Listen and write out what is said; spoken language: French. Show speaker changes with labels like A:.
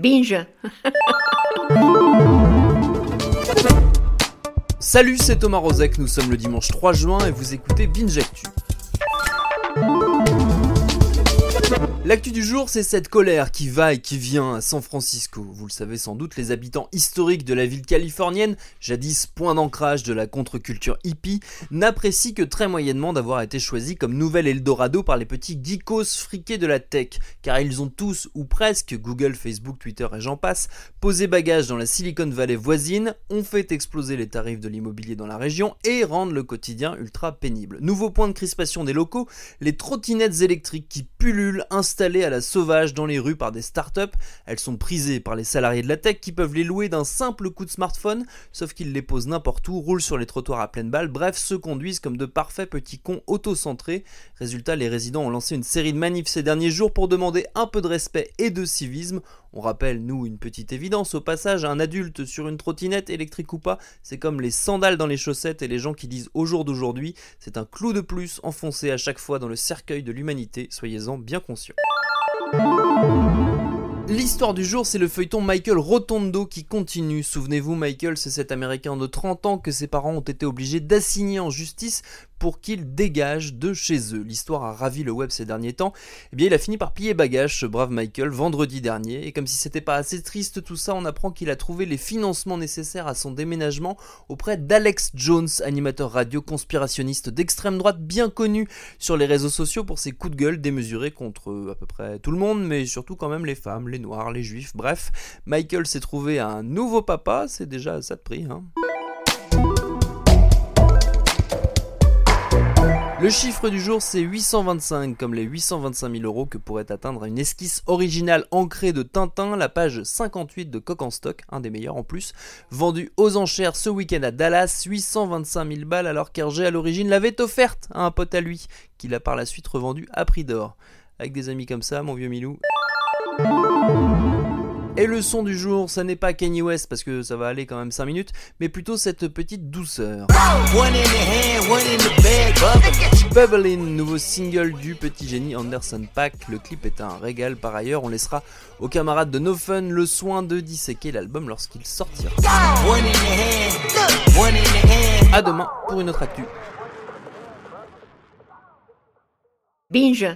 A: Binge.
B: Salut, c'est Thomas Rozek, nous sommes le dimanche 3 juin et vous écoutez Binge Actu. L'actu du jour, c'est cette colère qui va et qui vient à San Francisco. Vous le savez sans doute, les habitants historiques de la ville californienne, jadis point d'ancrage de la contre-culture hippie, n'apprécient que très moyennement d'avoir été choisis comme nouvel Eldorado par les petits geekos friqués de la tech, car ils ont tous, ou presque, Google, Facebook, Twitter et j'en passe, posé bagage dans la Silicon Valley voisine, ont fait exploser les tarifs de l'immobilier dans la région et rendent le quotidien ultra pénible. Nouveau point de crispation des locaux, les trottinettes électriques qui pullulent, installées à la sauvage dans les rues par des startups. Elles sont prisées par les salariés de la tech qui peuvent les louer d'un simple coup de smartphone, sauf qu'ils les posent n'importe où, roulent sur les trottoirs à pleine balle, bref, se conduisent comme de parfaits petits cons autocentrés. Résultat, les résidents ont lancé une série de manifs ces derniers jours pour demander un peu de respect et de civisme. On rappelle, nous, une petite évidence au passage, un adulte sur une trottinette électrique ou pas, c'est comme les sandales dans les chaussettes et les gens qui disent au jour d'aujourd'hui, c'est un clou de plus enfoncé à chaque fois dans le cercueil de l'humanité, soyez-en bien conscients. L'histoire du jour, c'est le feuilleton Michael Rotondo qui continue. Souvenez-vous, Michael, c'est cet Américain de 30 ans que ses parents ont été obligés d'assigner en justice pour qu'il dégage de chez eux. L'histoire a ravi le web ces derniers temps. Eh bien, il a fini par plier bagage, ce brave Michael, vendredi dernier. Et comme si c'était pas assez triste tout ça, on apprend qu'il a trouvé les financements nécessaires à son déménagement auprès d'Alex Jones, animateur radio conspirationniste d'extrême droite bien connu sur les réseaux sociaux pour ses coups de gueule démesurés contre euh, à peu près tout le monde, mais surtout quand même les femmes, les noirs, les juifs, bref. Michael s'est trouvé un nouveau papa, c'est déjà ça de prix, hein. Le chiffre du jour, c'est 825, comme les 825 000 euros que pourrait atteindre une esquisse originale ancrée de Tintin, la page 58 de Coq en stock, un des meilleurs en plus, vendu aux enchères ce week-end à Dallas, 825 000 balles, alors qu'Hergé à l'origine l'avait offerte à un pote à lui, qu'il a par la suite revendu à prix d'or. Avec des amis comme ça, mon vieux Milou. Et le son du jour, ça n'est pas Kanye West parce que ça va aller quand même 5 minutes, mais plutôt cette petite douceur. Bubbling, nouveau single du petit génie Anderson Pack. Le clip est un régal par ailleurs. On laissera aux camarades de No Fun le soin de disséquer l'album lorsqu'il sortira. A demain pour une autre actu.
A: Binge.